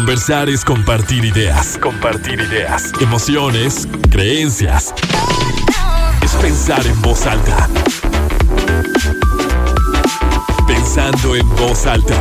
Conversar es compartir ideas, compartir ideas, emociones, creencias. Es pensar en voz alta. Pensando en voz alta.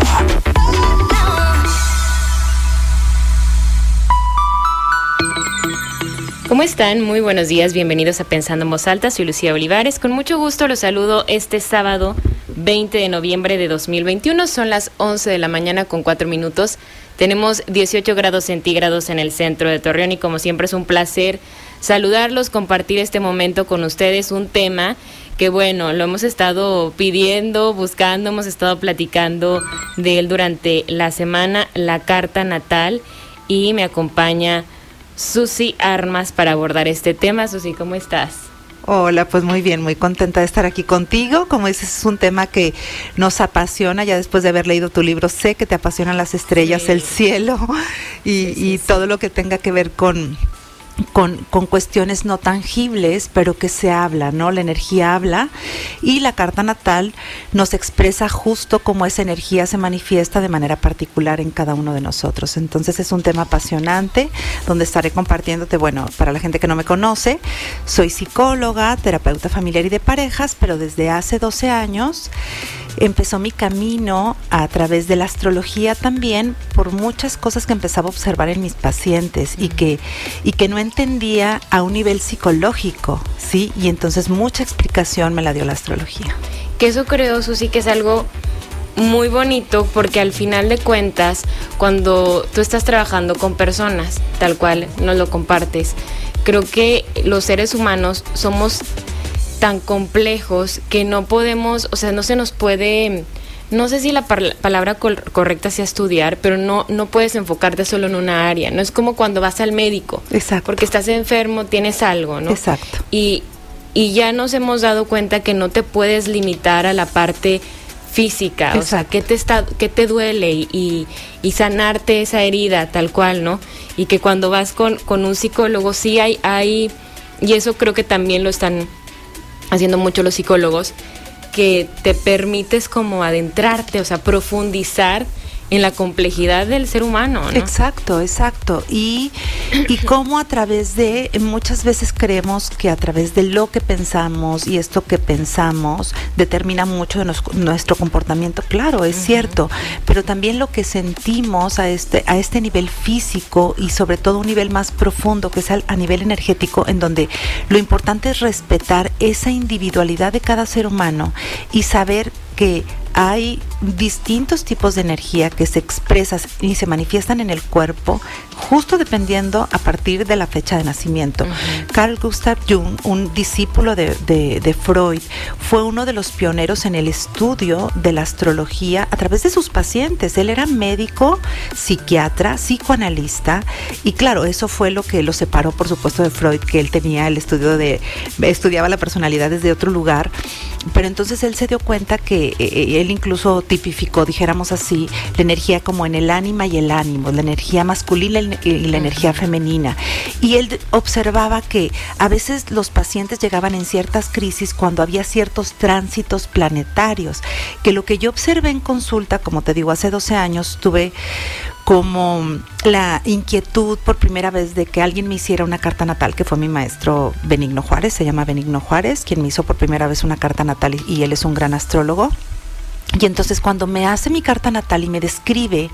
¿Cómo están? Muy buenos días, bienvenidos a Pensando en Voz Alta, soy Lucía Olivares. Con mucho gusto los saludo este sábado 20 de noviembre de 2021, son las 11 de la mañana con 4 minutos. Tenemos 18 grados centígrados en el centro de Torreón y como siempre es un placer saludarlos, compartir este momento con ustedes, un tema que bueno, lo hemos estado pidiendo, buscando, hemos estado platicando de él durante la semana, la carta natal y me acompaña Susi Armas para abordar este tema. Susi, ¿cómo estás? Hola, pues muy bien, muy contenta de estar aquí contigo. Como dices, es un tema que nos apasiona. Ya después de haber leído tu libro, sé que te apasionan las estrellas, el cielo y, y todo lo que tenga que ver con con, con, cuestiones no tangibles, pero que se habla, ¿no? La energía habla y la carta natal nos expresa justo cómo esa energía se manifiesta de manera particular en cada uno de nosotros. Entonces es un tema apasionante donde estaré compartiéndote, bueno, para la gente que no me conoce, soy psicóloga, terapeuta familiar y de parejas, pero desde hace 12 años empezó mi camino a través de la astrología también por muchas cosas que empezaba a observar en mis pacientes y que, y que no entendía a un nivel psicológico, ¿sí? Y entonces mucha explicación me la dio la astrología. Que eso creo, Susi, que es algo muy bonito porque al final de cuentas, cuando tú estás trabajando con personas, tal cual nos lo compartes, creo que los seres humanos somos tan complejos que no podemos, o sea, no se nos puede, no sé si la palabra correcta sea estudiar, pero no, no puedes enfocarte solo en una área. No es como cuando vas al médico. Exacto. Porque estás enfermo, tienes algo, ¿no? Exacto. Y, y ya nos hemos dado cuenta que no te puedes limitar a la parte física, o sea, qué te está, qué te duele y, y, sanarte esa herida tal cual, ¿no? Y que cuando vas con, con un psicólogo sí hay, hay, y eso creo que también lo están haciendo mucho los psicólogos, que te permites como adentrarte, o sea, profundizar en la complejidad del ser humano. ¿no? Exacto, exacto. Y, y cómo a través de, muchas veces creemos que a través de lo que pensamos y esto que pensamos determina mucho de nos, nuestro comportamiento. Claro, es cierto, pero también lo que sentimos a este, a este nivel físico y sobre todo un nivel más profundo, que es a nivel energético, en donde lo importante es respetar esa individualidad de cada ser humano y saber que hay distintos tipos de energía que se expresan y se manifiestan en el cuerpo justo dependiendo a partir de la fecha de nacimiento. Carl Gustav Jung, un discípulo de, de, Freud, fue uno de los pioneros en el estudio de la astrología a través de sus pacientes. Él era médico, psiquiatra, psicoanalista y claro, eso fue lo que lo separó por supuesto de Freud, que él tenía el estudio de, estudiaba la personalidad desde otro lugar, pero entonces él se dio cuenta que eh, él incluso tipificó, dijéramos así, la energía como en el ánima y el ánimo, la energía masculina y la energía femenina. Y él observaba que a veces los pacientes llegaban en ciertas crisis cuando había ciertos tránsitos planetarios, que lo que yo observé en consulta, como te digo, hace 12 años tuve como la inquietud por primera vez de que alguien me hiciera una carta natal, que fue mi maestro Benigno Juárez, se llama Benigno Juárez, quien me hizo por primera vez una carta natal y él es un gran astrólogo. Y entonces cuando me hace mi carta natal y me describe,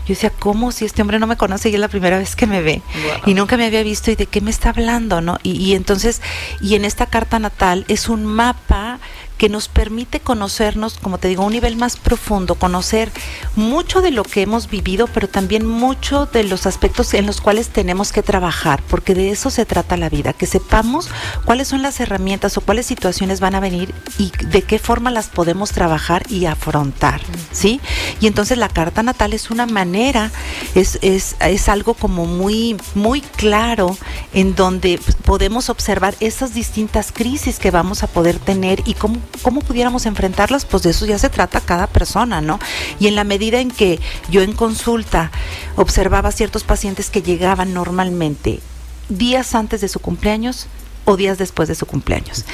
yo decía, ¿cómo si este hombre no me conoce y es la primera vez que me ve? Y nunca me había visto y de qué me está hablando, ¿no? Y, y entonces, y en esta carta natal es un mapa que nos permite conocernos, como te digo, a un nivel más profundo, conocer mucho de lo que hemos vivido, pero también mucho de los aspectos en los cuales tenemos que trabajar, porque de eso se trata la vida, que sepamos cuáles son las herramientas o cuáles situaciones van a venir y de qué forma las podemos trabajar y afrontar, ¿sí? Y entonces la carta natal es una manera, es, es, es algo como muy, muy claro en donde podemos observar esas distintas crisis que vamos a poder tener y cómo cómo pudiéramos enfrentarlas, pues de eso ya se trata cada persona, ¿no? Y en la medida en que yo en consulta observaba ciertos pacientes que llegaban normalmente días antes de su cumpleaños, o días después de su cumpleaños.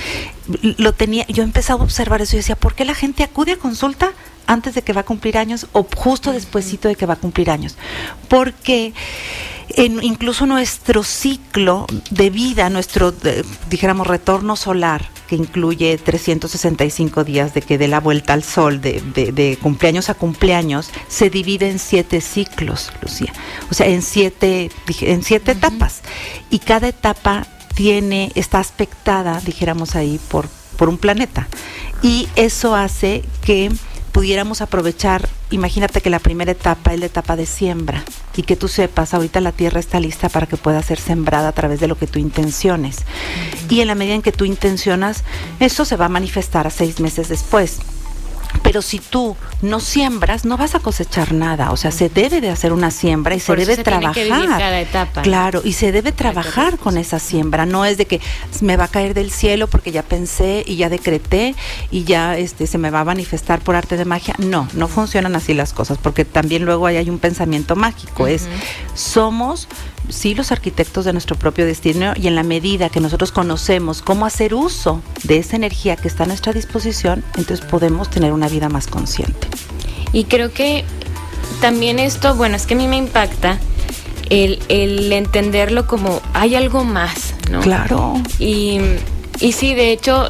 Lo tenía, yo empezaba a observar eso y decía, ¿por qué la gente acude a consulta antes de que va a cumplir años o justo despuesito de que va a cumplir años. Porque en, incluso nuestro ciclo de vida, nuestro, dijéramos, retorno solar, que incluye 365 días de que dé la vuelta al sol, de, de, cumpleaños a cumpleaños, se divide en siete ciclos, Lucía. O sea, en siete, en siete etapas. Y cada etapa tiene, está aspectada, dijéramos ahí, por, por un planeta. Y eso hace que pudiéramos aprovechar, imagínate que la primera etapa es la etapa de siembra y que tú sepas, ahorita la tierra está lista para que pueda ser sembrada a través de lo que tú intenciones. Y en la medida en que tú intencionas, eso se va a manifestar a seis meses después. Pero si tú no siembras, no vas a cosechar nada. O sea, se debe de hacer una siembra y se debe trabajar. cada etapa. Claro, y se debe trabajar con esa siembra. No es de que me va a caer del cielo porque ya pensé y ya decreté y ya este se me va a manifestar por arte de magia. No, no funcionan así las cosas, porque también luego hay, hay un pensamiento mágico. Es somos sí los arquitectos de nuestro propio destino y en la medida que nosotros conocemos cómo hacer uso de esa energía que está a nuestra disposición, entonces podemos tener una vida más consciente. Y creo que también esto, bueno, es que a mí me impacta el, el entenderlo como hay algo más, ¿no? Claro. Y, y sí, de hecho,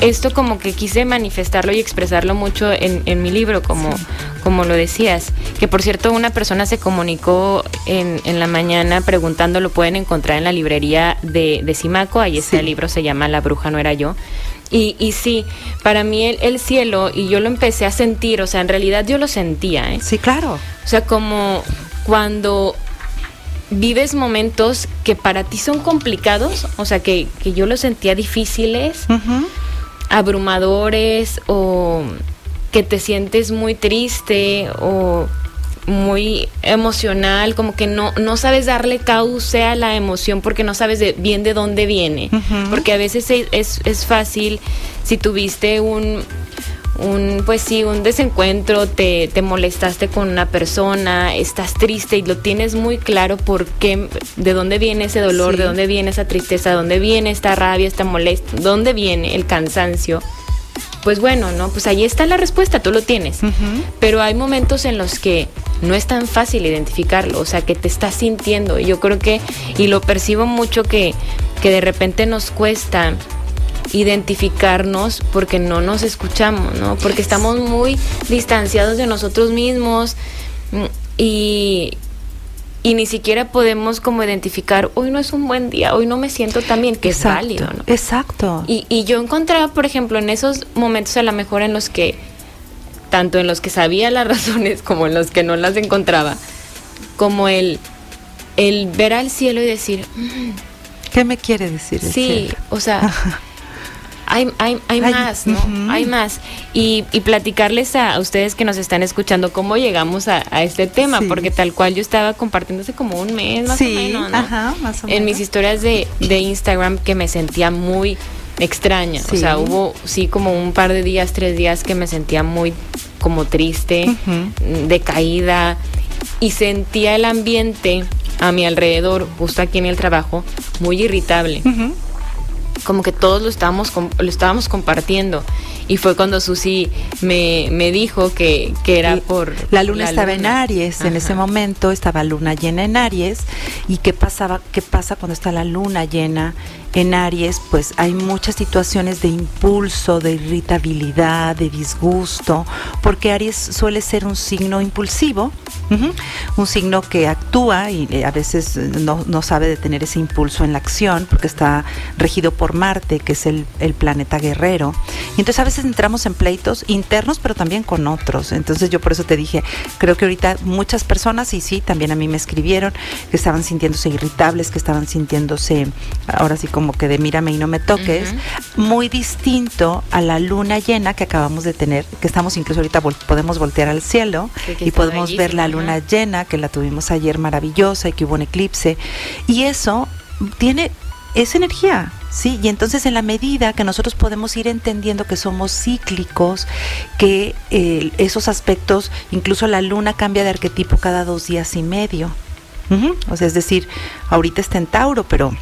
esto como que quise manifestarlo y expresarlo mucho en, en mi libro, como, como lo decías. Que por cierto, una persona se comunicó en, en la mañana preguntando, lo pueden encontrar en la librería de, de Simaco, ahí está el libro, se llama La bruja no era yo. Y, y sí, para mí el, el, cielo, y yo lo empecé a sentir, o sea, en realidad yo lo sentía, ¿eh? Sí, claro. O sea, como cuando vives momentos que para ti son complicados, o sea, que, que yo los sentía difíciles, uh -huh. abrumadores o que te sientes muy triste o muy emocional, como que no, no sabes darle cauce a la emoción porque no sabes de, bien de dónde viene. Uh -huh. Porque a veces es, es, es fácil si tuviste un, un, pues sí, un desencuentro, te, te, molestaste con una persona, estás triste y lo tienes muy claro por qué, de dónde viene ese dolor, sí. de dónde viene esa tristeza, de dónde viene esta rabia, esta molestia, dónde viene el cansancio. Pues bueno, ¿no? Pues ahí está la respuesta, tú lo tienes. Uh -huh. Pero hay momentos en los que no es tan fácil identificarlo, o sea, que te estás sintiendo. Yo creo que, y lo percibo mucho que, que de repente nos cuesta identificarnos porque no nos escuchamos, ¿no? Porque estamos muy distanciados de nosotros mismos y, y ni siquiera podemos como identificar, hoy no es un buen día, hoy no me siento tan bien, que exacto, es válido, ¿no? Exacto. Y, y yo encontraba, por ejemplo, en esos momentos a lo mejor en los que, tanto en los que sabía las razones como en los que no las encontraba, como el, el ver al cielo y decir... Mm, ¿Qué me quiere decir? sí, cielo? o sea... hay, hay, hay, más, ¿no? Uh -huh. Hay más. Y, y platicarles a, a, ustedes que nos están escuchando cómo llegamos a, a este tema, sí. porque tal cual yo estaba compartiendo hace como un mes más sí, o menos, ¿no? Ajá, más o menos. En mis historias de, de Instagram que me sentía muy extraña. Sí. O sea, hubo sí como un par de días, tres días que me sentía muy como triste, uh -huh. decaída, y sentía el ambiente a mi alrededor, justo aquí en el trabajo, muy irritable. Uh -huh como que todos lo estábamos, lo estábamos compartiendo. Y fue cuando Susi me, me dijo que, que era por... La luna la estaba luna. en Aries, Ajá. en ese momento estaba luna llena en Aries. ¿Y qué, pasaba, qué pasa cuando está la luna llena en Aries? Pues hay muchas situaciones de impulso, de irritabilidad, de disgusto, porque Aries suele ser un signo impulsivo, un signo que actúa y eh, a veces no, no, sabe detener ese impulso en la acción, porque está regido por Marte, que es el, el planeta guerrero. Y entonces a veces entramos en pleitos internos, pero también con otros. Entonces yo por eso te dije, creo que ahorita muchas personas, y sí, también a mí me escribieron, que estaban sintiéndose irritables, que estaban sintiéndose, ahora sí como que de mírame y no me toques, uh -huh. muy distinto a la luna llena que acabamos de tener, que estamos incluso ahorita vol podemos voltear al cielo sí, y podemos ver la luna llena, que la tuvimos ayer maravillosa y que hubo un eclipse. Y eso tiene esa energía, ¿sí? Y entonces en la medida que nosotros podemos ir entendiendo que somos cíclicos, que eh, esos aspectos, incluso la luna cambia de arquetipo cada dos días y medio. O sea, es decir, ahorita está en Tauro, pero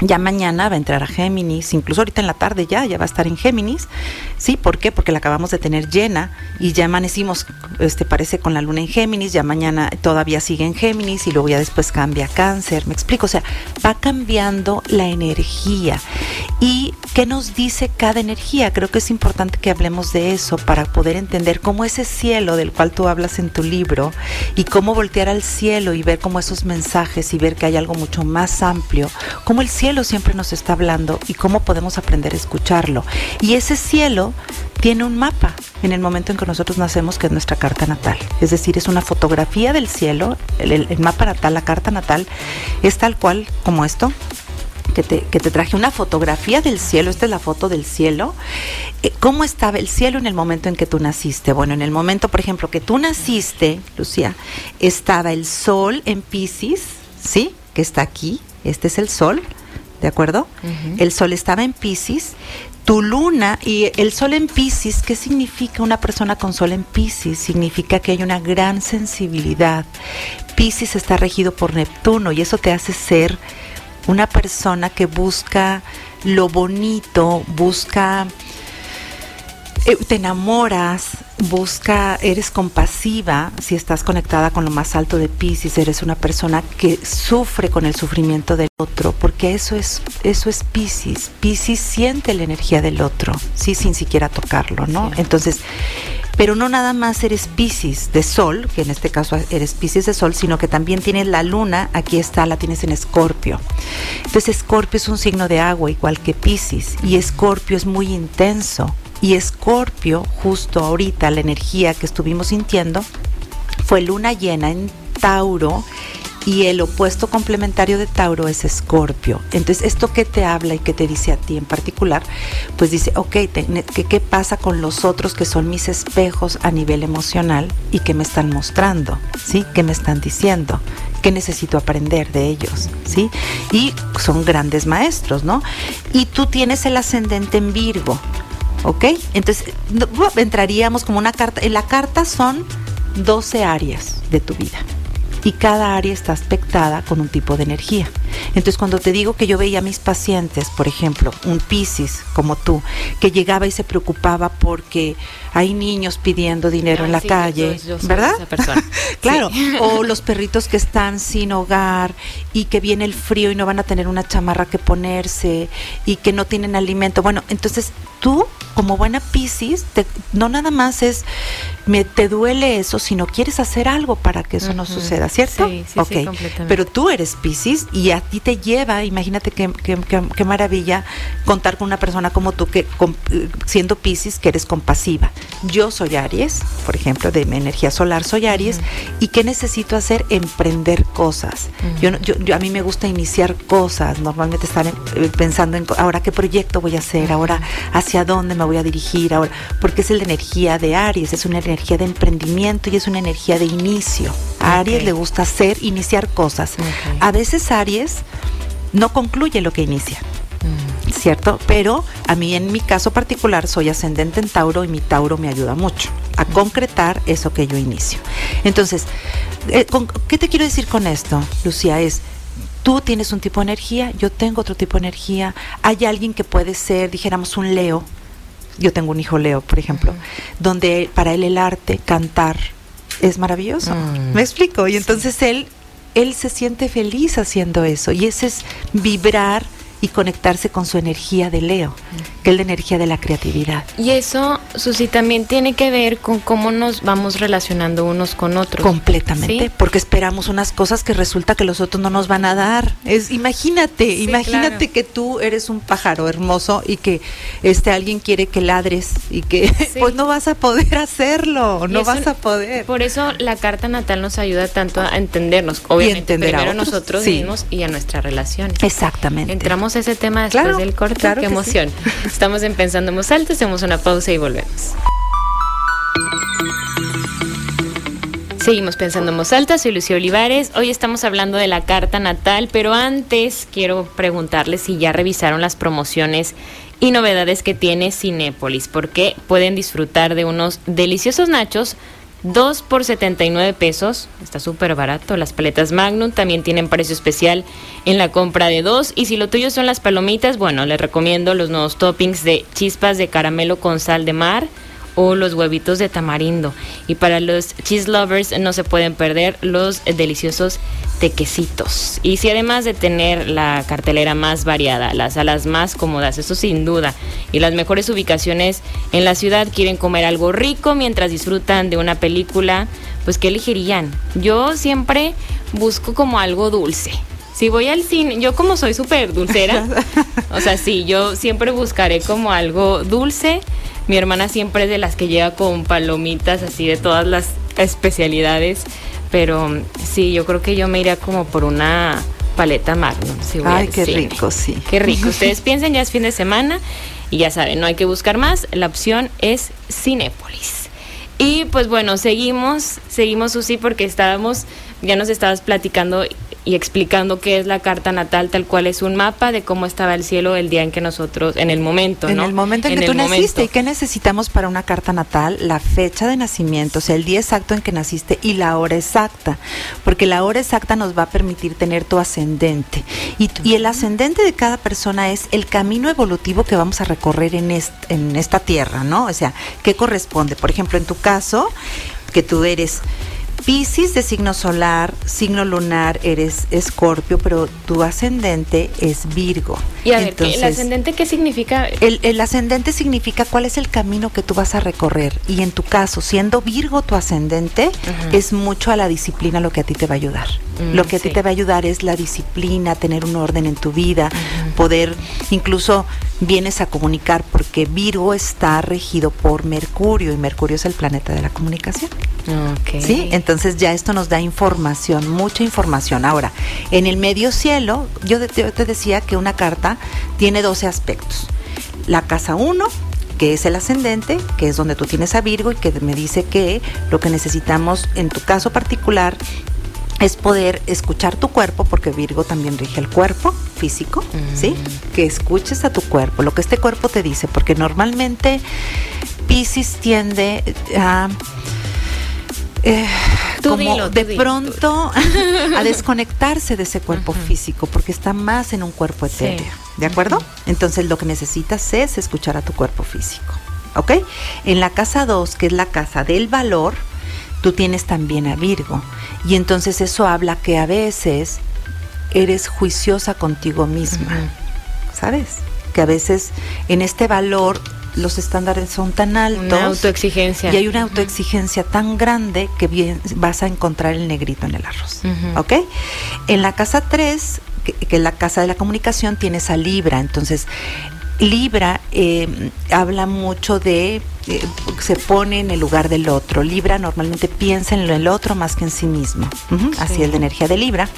ya mañana va a entrar a Géminis, incluso ahorita en la tarde ya, ya va a estar en Géminis. ¿Sí? ¿Por qué? Porque la acabamos de tener llena y ya amanecimos, este parece con la luna en Géminis, ya mañana todavía sigue en Géminis y luego ya después cambia a Cáncer. ¿Me explico? O sea, va cambiando la energía. ¿Y qué nos dice cada energía? Creo que es importante que hablemos de eso para poder entender cómo ese cielo del cual tú hablas en tu libro y cómo voltear al cielo y ver cómo esos mensajes y ver que hay algo mucho más amplio, cómo el cielo cielo siempre nos está hablando y cómo podemos aprender a escucharlo. Y ese cielo tiene un mapa en el momento en que nosotros nacemos, que es nuestra carta natal. Es decir, es una fotografía del cielo, el, mapa natal, la carta natal, es tal cual como esto, que te, que te, traje una fotografía del cielo, esta es la foto del cielo. Eh, ¿Cómo estaba el cielo en el momento en que tú naciste? Bueno, en el momento, por ejemplo, que tú naciste, Lucía, estaba el sol en Pisces, ¿sí? Que está aquí, este es el sol. ¿De acuerdo? El sol estaba en Pisces, tu luna y el sol en Pisces, ¿qué significa una persona con sol en Pisces? Significa que hay una gran sensibilidad. Pisces está regido por Neptuno y eso te hace ser una persona que busca lo bonito, busca te enamoras, busca, eres compasiva, si estás conectada con lo más alto de Pisces, eres una persona que sufre con el sufrimiento del otro, porque eso es, eso es Pisces. Pisces siente la energía del otro, sí, sin siquiera tocarlo, ¿no? Entonces, pero no nada más eres Pisces de Sol, que en este caso eres Pisces de Sol, sino que también tienes la luna, aquí está, la tienes en Escorpio. Entonces Escorpio es un signo de agua igual que Pisces y Escorpio es muy intenso y Escorpio, justo ahorita la energía que estuvimos sintiendo, fue luna llena en Tauro y el opuesto complementario de Tauro es Escorpio. Entonces, ¿esto qué te habla y qué te dice a ti en particular? Pues dice, ok, ¿qué, pasa con los otros que son mis espejos a nivel emocional y que me están mostrando? ¿Sí? ¿Qué me están diciendo? ¿Qué necesito aprender de ellos? ¿Sí? Y son grandes maestros, ¿no? Y tú tienes el ascendente en Virgo. ¿Ok? Entonces, entraríamos como una carta. En la carta son 12 áreas de tu vida y cada área está aspectada con un tipo de energía. Entonces, cuando te digo que yo veía a mis pacientes, por ejemplo, un Piscis como tú, que llegaba y se preocupaba porque hay niños pidiendo dinero en la calle, ¿verdad? claro, o los perritos que están sin hogar y que viene el frío y no van a tener una chamarra que ponerse y que no tienen alimento. Bueno, entonces tú como buena Piscis, no nada más es me te duele eso, sino quieres hacer algo para que eso no suceda, ¿cierto? Sí, sí, sí, completamente. Pero tú eres Piscis y a ti te lleva, imagínate qué, qué, maravilla contar con una persona como tú que siendo Piscis que eres compasiva. Yo soy Aries, por ejemplo, de mi energía solar soy Aries y qué necesito hacer emprender cosas. yo, yo, a mí me gusta iniciar cosas, normalmente estar eh, pensando en ahora qué proyecto voy a hacer, ahora hacia dónde me voy a dirigir ahora, porque es la energía de Aries, es una energía de emprendimiento y es una energía de inicio. A Aries le gusta hacer, iniciar cosas. A veces Aries no concluye lo que inicia. Mm. ¿Cierto? Pero a mí en mi caso particular soy ascendente en Tauro y mi Tauro me ayuda mucho a concretar eso que yo inicio. Entonces, eh, ¿qué te quiero decir con esto, Lucía? Es, tú tienes un tipo de energía, yo tengo otro tipo de energía, hay alguien que puede ser, dijéramos, un Leo, yo tengo un hijo Leo, por ejemplo, donde para él el arte, cantar, es maravilloso. Mm. ¿Me explico? Y entonces él, él se siente feliz haciendo eso. Y ese es vibrar y conectarse con su energía de Leo, que es la energía de la creatividad. Y eso, Susi, también tiene que ver con cómo nos vamos relacionando unos con otros. Completamente, porque esperamos unas cosas que resulta que los otros no nos van a dar. Es imagínate, imagínate que tú eres un pájaro hermoso y que este alguien quiere que ladres y que pues no vas a poder hacerlo, no vas a poder. Por eso la carta natal nos ayuda tanto a entendernos, obviamente primero a nosotros mismos y a nuestras relaciones. Exactamente. Entramos ese tema después del corte. Qué emoción. Estamos en Pensando en Alto, hacemos una pausa y volvemos. Seguimos pensando en voz alta, soy Lucía Olivares. Hoy estamos hablando de la carta natal, pero antes quiero preguntarles si ya revisaron las promociones y novedades que tiene Cinépolis, porque pueden disfrutar de unos deliciosos nachos 2 por 79 pesos, está súper barato. Las paletas Magnum también tienen precio especial en la compra de dos. Y si lo tuyo son las palomitas, bueno, les recomiendo los nuevos toppings de chispas de caramelo con sal de mar o los huevitos de tamarindo. Y para los cheese lovers no se pueden perder los deliciosos tequecitos. Y si además de tener la cartelera más variada, las salas más cómodas, eso sin duda, y las mejores ubicaciones en la ciudad, quieren comer algo rico mientras disfrutan de una película, pues ¿qué elegirían? Yo siempre busco como algo dulce. Si voy al cine, yo como soy súper dulcera, o sea, sí, yo siempre buscaré como algo dulce mi hermana siempre es de las que llega con palomitas así de todas las especialidades, pero sí, yo creo que yo me iría como por una paleta Magnum. Ay, qué rico, sí. Qué rico. Ustedes piensen, ya es fin de semana y ya saben, no hay que buscar más. La opción es Cinépolis. Y pues bueno, seguimos, seguimos Susi porque estábamos, ya nos estabas platicando y explicando qué es la carta natal, tal cual es un mapa de cómo estaba el cielo el día en que nosotros, en el momento, ¿no? En el momento en, que tú naciste. ¿Y qué necesitamos para una carta natal? La fecha de nacimiento, o sea, el día exacto en que naciste y la hora exacta, porque la hora exacta nos va a permitir tener tu ascendente. Y, y el ascendente de cada persona es el camino evolutivo que vamos a recorrer en, en esta tierra, ¿no? O sea, ¿qué corresponde? Por ejemplo, en tu caso, que tú eres Piscis de signo solar, signo lunar eres escorpio, pero tu ascendente es Virgo. Y a ver, ¿el ascendente qué significa? El, ascendente significa cuál es el camino que tú vas a recorrer. Y en tu caso, siendo Virgo tu ascendente, es mucho a la disciplina lo que a ti te va a ayudar. Mm, lo que a ti te va a ayudar es la disciplina, tener un orden en tu vida, poder, incluso vienes a comunicar, porque Virgo está regido por Mercurio y Mercurio es el planeta de la comunicación. Okay. ¿Sí? Entonces ya esto nos da información, mucha información. Ahora, en el medio cielo, yo, te decía que una carta tiene 12 aspectos. La casa 1, que es el ascendente, que es donde tú tienes a Virgo y que me dice que lo que necesitamos en tu caso particular es poder escuchar tu cuerpo, porque Virgo también rige el cuerpo físico, ¿sí? Mm. Que escuches a tu cuerpo, lo que este cuerpo te dice, porque normalmente Pisces tiende a eh, como de pronto a desconectarse de ese cuerpo físico porque está más en un cuerpo etéreo, ¿de acuerdo? Entonces lo que necesitas es escuchar a tu cuerpo físico, ¿ok? En la casa 2, que es la casa del valor, tú tienes también a Virgo y entonces eso habla que a veces eres juiciosa contigo misma, ¿sabes? Que a veces en este valor los estándares son tan altos. Una autoexigencia. Y hay una autoexigencia tan grande que bien, vas a encontrar el negrito en el arroz. ¿Ok? En la casa 3, que, es la casa de la comunicación, tienes a Libra. Entonces, Libra eh, habla mucho de, eh, se pone en el lugar del otro. Libra normalmente piensa en el otro más que en sí mismo. Así es la energía de Libra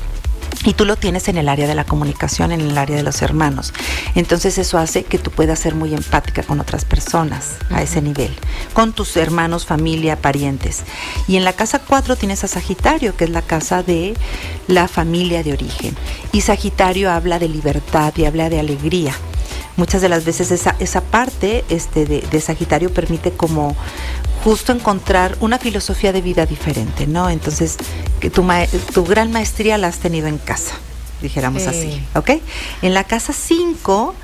y tú lo tienes en el área de la comunicación, en el área de los hermanos. Entonces eso hace que tú puedas ser muy empática con otras personas a ese nivel, con tus hermanos, familia, parientes. Y en la casa 4 tienes a Sagitario, que es la casa de la familia de origen. Y Sagitario habla de libertad y habla de alegría muchas de las veces esa, esa parte este, de, de, Sagitario permite como justo encontrar una filosofía de vida diferente, ¿no? Entonces, que tu, tu gran maestría la has tenido en casa, dijéramos así, ¿ok? En la casa 5,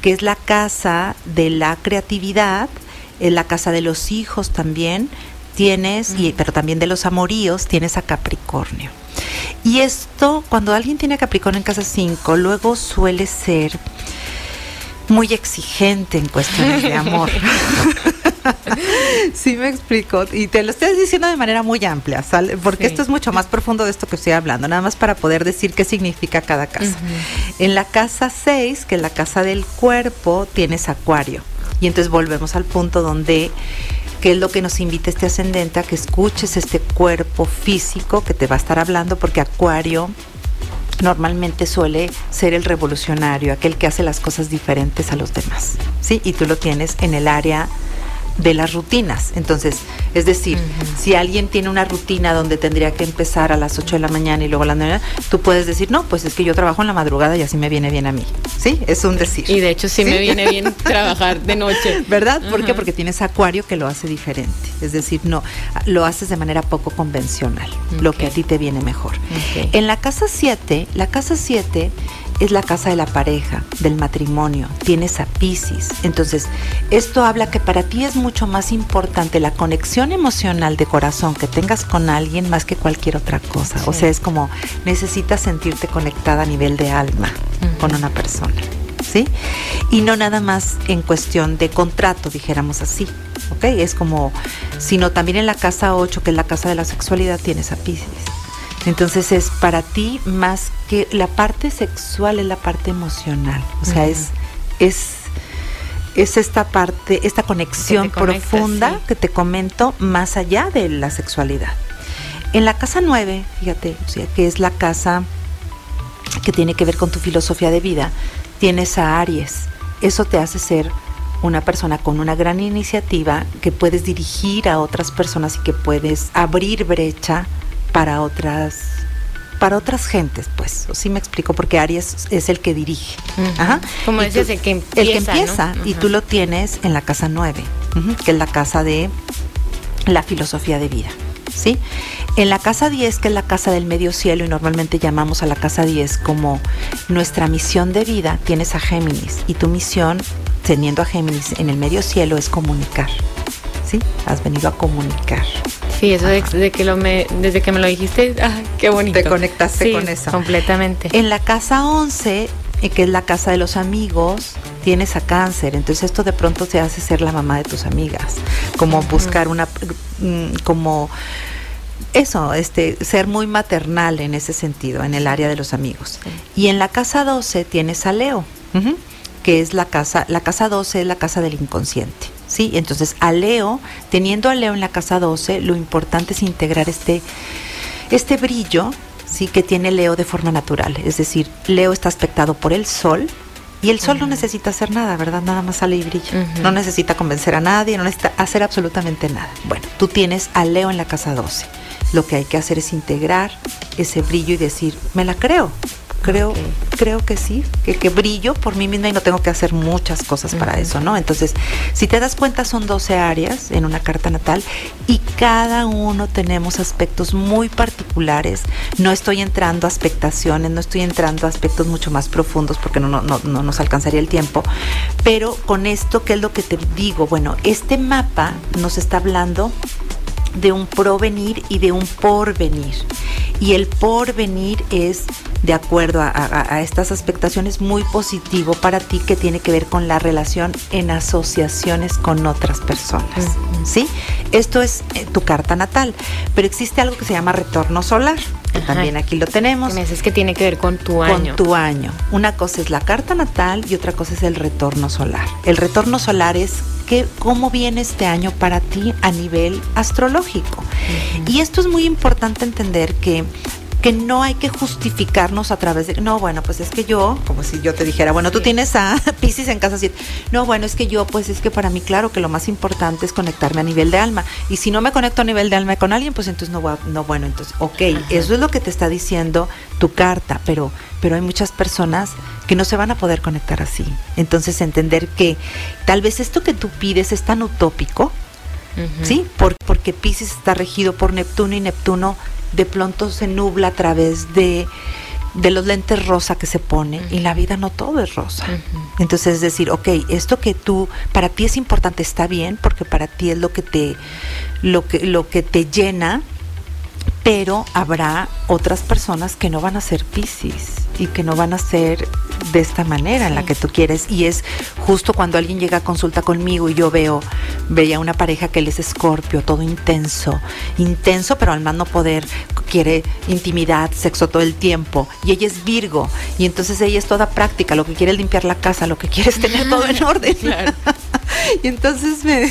que es la casa de la creatividad, en la casa de los hijos también, tienes, y, pero también de los amoríos, tienes a Capricornio. Y esto, cuando alguien tiene a Capricornio en casa 5, luego suele ser muy exigente en cuestiones de amor. sí me explico. Y te lo estoy diciendo de manera muy amplia, porque esto es mucho más profundo de esto que estoy hablando, nada más para poder decir qué significa cada casa. En la casa 6, que es la casa del cuerpo, tienes acuario. Y entonces volvemos al punto donde que es lo que nos invita este ascendente a que escuches este cuerpo físico que te va a estar hablando, porque acuario normalmente suele ser el revolucionario, aquel que hace las cosas diferentes a los demás, ¿sí? Y tú lo tienes en el área de las rutinas. Entonces, es decir, si alguien tiene una rutina donde tendría que empezar a las 8 de la mañana y luego a la 9, tú puedes decir, no, pues es que yo trabajo en la madrugada y así me viene bien a mí. ¿Sí? Es un decir. Y de hecho sí, me viene bien trabajar de noche. ¿Verdad? ¿Por qué? Porque tienes acuario que lo hace diferente. Es decir, no, lo haces de manera poco convencional, lo que a ti te viene mejor. En la casa 7, la casa 7 es la casa de la pareja, del matrimonio, tienes a Pisces. Entonces, esto habla que para ti es mucho más importante la conexión emocional de corazón que tengas con alguien más que cualquier otra cosa. O sea, es como necesitas sentirte conectada a nivel de alma con una persona. ¿Sí? Y no nada más en cuestión de contrato, dijéramos así. ¿Ok? Es como, sino también en la casa 8, que es la casa de la sexualidad, tienes a Pisces. Entonces es para ti más que la parte sexual es la parte emocional. O sea, es, es, es esta parte, esta conexión profunda que te comento más allá de la sexualidad. En la casa 9, fíjate, o sea, que es la casa que tiene que ver con tu filosofía de vida, tienes a Aries. Eso te hace ser una persona con una gran iniciativa que puedes dirigir a otras personas y que puedes abrir brecha para otras para otras gentes, pues, sí me explico, porque Aries es el que dirige. Ajá. Como dices, el que empieza. El que empieza, y tú lo tienes en la casa 9, que es la casa de la filosofía de vida. ¿Sí? En la casa 10, que es la casa del medio cielo, y normalmente llamamos a la casa 10 como nuestra misión de vida, tienes a Géminis, y tu misión, teniendo a Géminis en el medio cielo, es comunicar. ¿Sí? Has venido a comunicar. Sí, eso de, que lo me, desde que me lo dijiste, ah, qué bonito. Te conectaste con eso. Completamente. En la casa 11, eh, que es la casa de los amigos, tienes a cáncer, entonces esto de pronto te hace ser la mamá de tus amigas, como buscar una, mm, como eso, este, ser muy maternal en ese sentido, en el área de los amigos. Y en la casa 12 tienes a Leo, que es la casa, la casa 12 es la casa del inconsciente. ¿Sí? Entonces, a Leo, teniendo a Leo en la casa 12, lo importante es integrar este, este brillo, ¿sí? Que tiene Leo de forma natural. Es decir, Leo está aspectado por el sol, y el sol no necesita hacer nada, ¿verdad? Nada más sale y brilla. No necesita convencer a nadie, no necesita hacer absolutamente nada. Bueno, tú tienes a Leo en la casa 12. Lo que hay que hacer es integrar ese brillo y decir, me la creo, creo, creo que sí, que, brillo por mí misma y no tengo que hacer muchas cosas para eso, ¿no? Entonces, si te das cuenta, son 12 áreas en una carta natal y cada uno tenemos aspectos muy particulares. No estoy entrando a aspectaciones, no estoy entrando a aspectos mucho más profundos porque no, no, no nos alcanzaría el tiempo, pero con esto, ¿qué es lo que te digo? Bueno, este mapa nos está hablando de un provenir y de un porvenir. Y el porvenir es, de acuerdo a, estas expectaciones, muy positivo para ti que tiene que ver con la relación en asociaciones con otras personas. ¿Sí? Esto es eh, tu carta natal. Pero existe algo que se llama retorno solar. Que también aquí lo tenemos. Es que tiene que ver con tu año. Con tu año. Una cosa es la carta natal y otra cosa es el retorno solar. El retorno solar es cómo viene este año para ti a nivel astrológico. Y esto es muy importante entender que que no hay que justificarnos a través de, no, bueno, pues es que yo, como si yo te dijera, bueno, tú tienes a Pisces en casa 7. No, bueno, es que yo, pues es que para mí, claro, que lo más importante es conectarme a nivel de alma. Y si no me conecto a nivel de alma con alguien, pues entonces no voy a, no, bueno, entonces, ok, eso es lo que te está diciendo tu carta, pero, pero hay muchas personas que no se van a poder conectar así. Entonces, entender que tal vez esto que tú pides es tan utópico, ¿sí? porque Pisces está regido por Neptuno y Neptuno de pronto se nubla a través de, los lentes rosa que se pone y la vida no todo es rosa. Entonces es decir, ok, esto que tú, para ti es importante, está bien, porque para ti es lo que te, lo que, lo que te llena, pero habrá otras personas que no van a ser Pisces y que no van a ser de esta manera en la que tú quieres. Y es justo cuando alguien llega a consulta conmigo y yo veo, veía una pareja que él es escorpio, todo intenso, intenso, pero al más no poder, quiere intimidad, sexo todo el tiempo. Y ella es Virgo, y entonces ella es toda práctica, lo que quiere es limpiar la casa, lo que quiere es tener todo en orden. y entonces me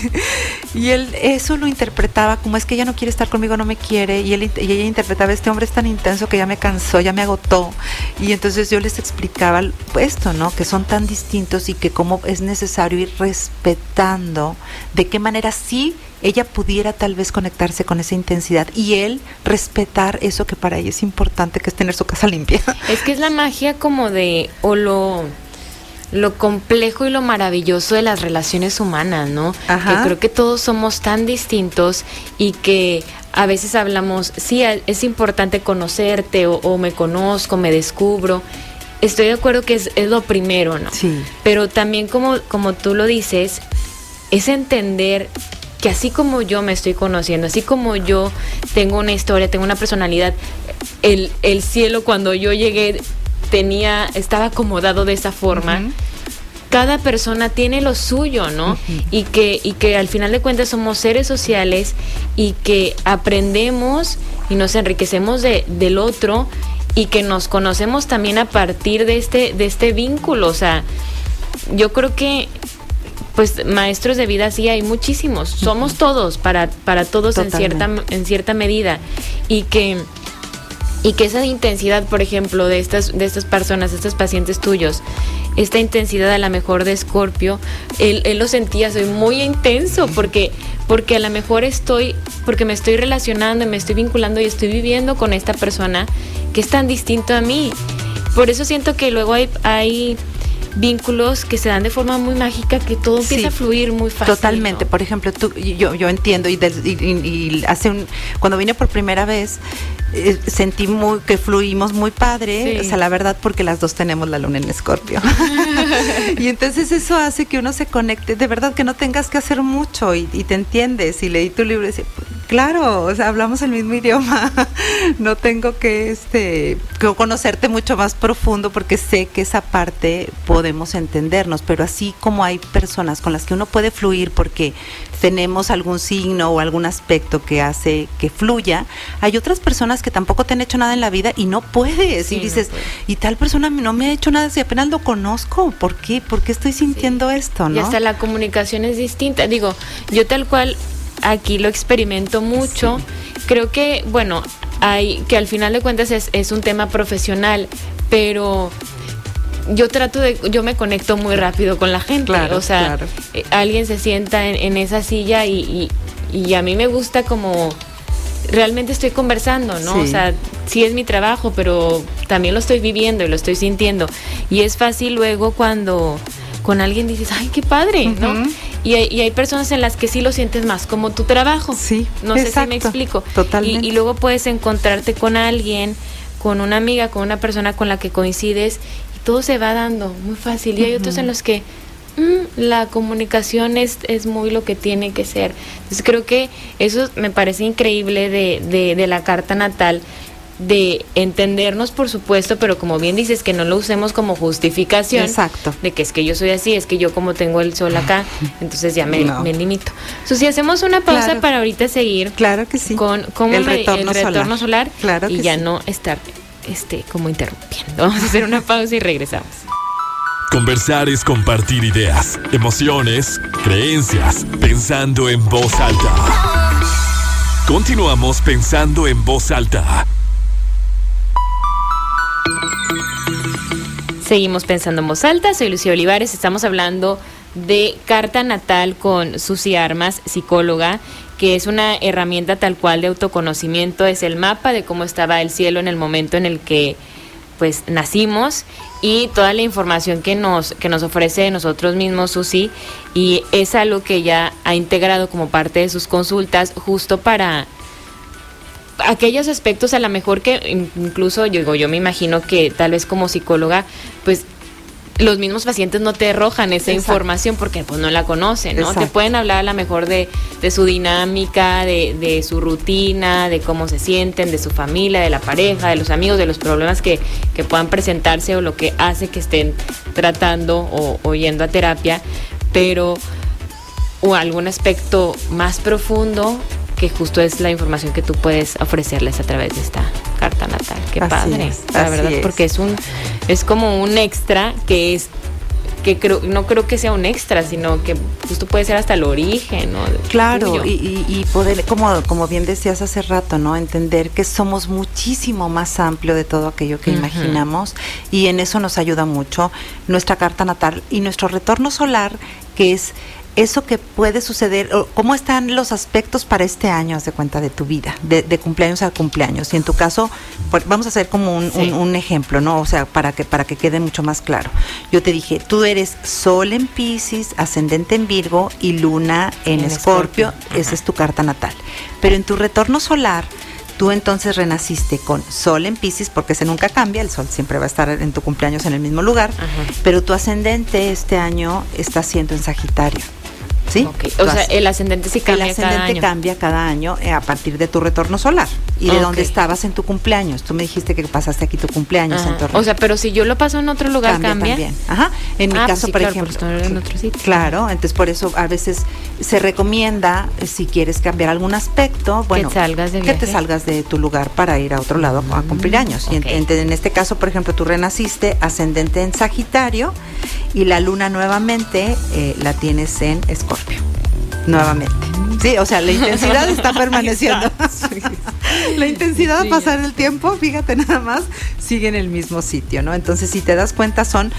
y él eso lo interpretaba como es que ella no quiere estar conmigo, no me quiere y él y ella interpretaba este hombre es tan intenso que ya me cansó, ya me agotó y entonces yo les explicaba esto, ¿no? Que son tan distintos y que cómo es necesario ir respetando de qué manera sí ella pudiera tal vez conectarse con esa intensidad y él respetar eso que para ella es importante, que es tener su casa limpia. Es que es la magia como de, o lo, lo complejo y lo maravilloso de las relaciones humanas, ¿no? Que creo que todos somos tan distintos y que a veces hablamos, sí, es importante conocerte o, o me conozco, me descubro. Estoy de acuerdo que es, es lo primero, ¿no? Sí. Pero también como, como tú lo dices, es entender que así como yo me estoy conociendo, así como yo tengo una historia, tengo una personalidad, el, el cielo cuando yo llegué tenía, estaba acomodado de esa forma. Cada persona tiene lo suyo, ¿no? y, que, y que al final de cuentas somos seres sociales y que aprendemos y nos enriquecemos de, del otro y que nos conocemos también a partir de este, de este vínculo. O sea, yo creo que pues maestros de vida sí hay muchísimos, somos todos para, para todos en cierta, en cierta medida. Y que y que esa intensidad, por ejemplo, de estas, de estas personas, de estos pacientes tuyos, esta intensidad a lo mejor de Escorpio, él, lo sentía, soy muy intenso, porque, porque a lo mejor estoy, porque me estoy relacionando me estoy vinculando y estoy viviendo con esta persona que es tan distinto a mí. Por eso siento que luego hay, hay vínculos que se dan de forma muy mágica, que todo empieza a fluir muy fácil. Totalmente. Por ejemplo, tú, yo, yo entiendo y, y, hace un, cuando vine por primera vez, eh, sentí muy, que fluimos muy padre, o sea, la verdad, porque las dos tenemos la luna en escorpio. y entonces eso hace que uno se conecte, de verdad que no tengas que hacer mucho y, te entiendes. Y leí tu libro y decía, claro, o sea, hablamos el mismo idioma, no tengo que, este, conocerte mucho más profundo porque sé que esa parte podemos entendernos, pero así como hay personas con las que uno puede fluir porque tenemos algún signo o algún aspecto que hace que fluya, hay otras personas que tampoco te han hecho nada en la vida y no puedes. y dices, y tal persona no me ha hecho nada si apenas lo conozco. ¿Por qué? ¿Por qué estoy sintiendo esto? ¿no? Y hasta la comunicación es distinta. Digo, yo tal cual aquí lo experimento mucho. Creo que, bueno, hay que al final de cuentas es, es un tema profesional, pero yo trato de, yo me conecto muy rápido con la gente, o sea, eh, alguien se sienta en, esa silla y, y, a mí me gusta como realmente estoy conversando, ¿no? O sea, sí es mi trabajo, pero también lo estoy viviendo y lo estoy sintiendo. Y es fácil luego cuando con alguien dices, ay, qué padre, ¿no? Y hay, y hay, personas en las que sí lo sientes más como tu trabajo. Sí. No sé si me explico. Totalmente. Y, y luego puedes encontrarte con alguien, con una amiga, con una persona con la que coincides todo se va dando muy fácil. Y hay otros en los que mm, la comunicación es, es muy lo que tiene que ser. Entonces creo que eso me parece increíble de, de, de la carta natal de entendernos, por supuesto, pero como bien dices, que no lo usemos como justificación. Exacto. De que es que yo soy así, es que yo como tengo el sol acá, entonces ya me, me limito. Entonces, si hacemos una pausa para ahorita seguir. Claro que sí. Con, con el, retorno, solar. Claro y ya no estar este, como interrumpiendo. Vamos a hacer una pausa y regresamos. Conversar es compartir ideas, emociones, creencias, pensando en voz alta. Continuamos pensando en voz alta. Seguimos pensando en voz alta, soy Lucía Olivares, estamos hablando de carta natal con Susi Armas, psicóloga, que es una herramienta tal cual de autoconocimiento, es el mapa de cómo estaba el cielo en el momento en el que pues nacimos. Y toda la información que nos que nos ofrece nosotros mismos Susi y es algo que ya ha integrado como parte de sus consultas justo para aquellos aspectos a lo mejor que incluso yo yo me imagino que tal vez como psicóloga pues los mismos pacientes no te arrojan esa información porque pues no la conocen, ¿no? Te pueden hablar a lo mejor de, de su dinámica, de, de, su rutina, de cómo se sienten, de su familia, de la pareja, de los amigos, de los problemas que, que puedan presentarse o lo que hace que estén tratando o, o yendo a terapia, pero o algún aspecto más profundo que justo es la información que tú puedes ofrecerles a través de esta carta natal. Qué padre, la verdad, porque es un es como un extra que es que creo, no creo que sea un extra, sino que justo puede ser hasta el origen, ¿no? Claro, y, y, poder, como, como bien decías hace rato, ¿no? Entender que somos muchísimo más amplio de todo aquello que imaginamos y en eso nos ayuda mucho nuestra carta natal y nuestro retorno solar, que es eso que puede suceder, cómo están los aspectos para este año, haz de cuenta de tu vida, de, cumpleaños a cumpleaños. Y en tu caso, vamos a hacer como un, ejemplo, ¿no? O sea, para que, para que quede mucho más claro. Yo te dije, tú eres Sol en Pisces, ascendente en Virgo y Luna en, Escorpio, esa es tu carta natal. Pero en tu retorno solar, tú entonces renaciste con Sol en Pisces, porque ese nunca cambia, el Sol siempre va a estar en tu cumpleaños en el mismo lugar, pero tu ascendente este año está siendo en Sagitario. ¿Sí? O sea, el ascendente sí cambia El ascendente cada año. cambia cada año eh, a partir de tu retorno solar y de dónde estabas en tu cumpleaños. Tú me dijiste que pasaste aquí tu cumpleaños en O sea, pero si yo lo paso en otro lugar, cambia. también. Ajá. En mi ah, pues caso, por ejemplo. en otro sitio. Claro, entonces por eso a veces se recomienda, eh, si quieres cambiar algún aspecto, bueno, que, salgas de que te salgas de tu lugar para ir a otro lado a cumplir años. Y en, este caso, por ejemplo, tú renaciste ascendente en Sagitario y la luna nuevamente eh, la tienes en Escorpio nuevamente. Sí, o sea, la intensidad está permaneciendo. la intensidad pasar el tiempo, fíjate nada más, sigue en el mismo sitio, ¿no? Entonces, si te das cuenta, son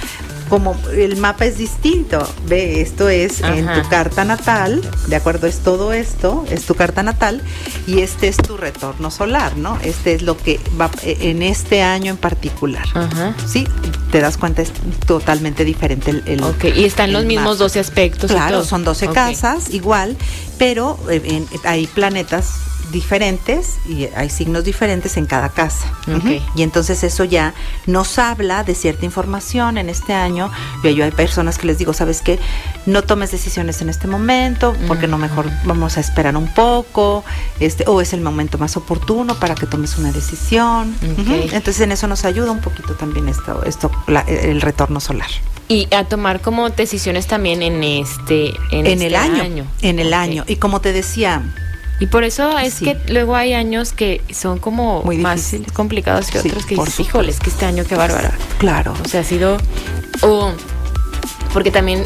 como el mapa es distinto. Ve, esto es en tu carta natal, ¿de acuerdo? Es todo esto, es tu carta natal y este es tu retorno solar, ¿no? Este es lo que va eh, en este año en particular. Ajá. Sí, te das cuenta, es totalmente diferente el. el ok, y están los mismos 12 aspectos. Claro, son 12 casas, igual, pero eh, hay planetas diferentes y hay signos diferentes en cada casa. Y entonces eso ya nos habla de cierta información en este año. Yo, yo hay personas que les digo, ¿sabes qué? No tomes decisiones en este momento, porque no mejor vamos a esperar un poco, este, o es el momento más oportuno para que tomes una decisión. Entonces en eso nos ayuda un poquito también esto, esto el retorno solar. Y a tomar como decisiones también en este en, el este año, En el año. Y como te decía, y por eso es que luego hay años que son como Muy más complicados que otros que dices, híjoles, que este año qué bárbara. Claro. O sea, ha sido. O porque también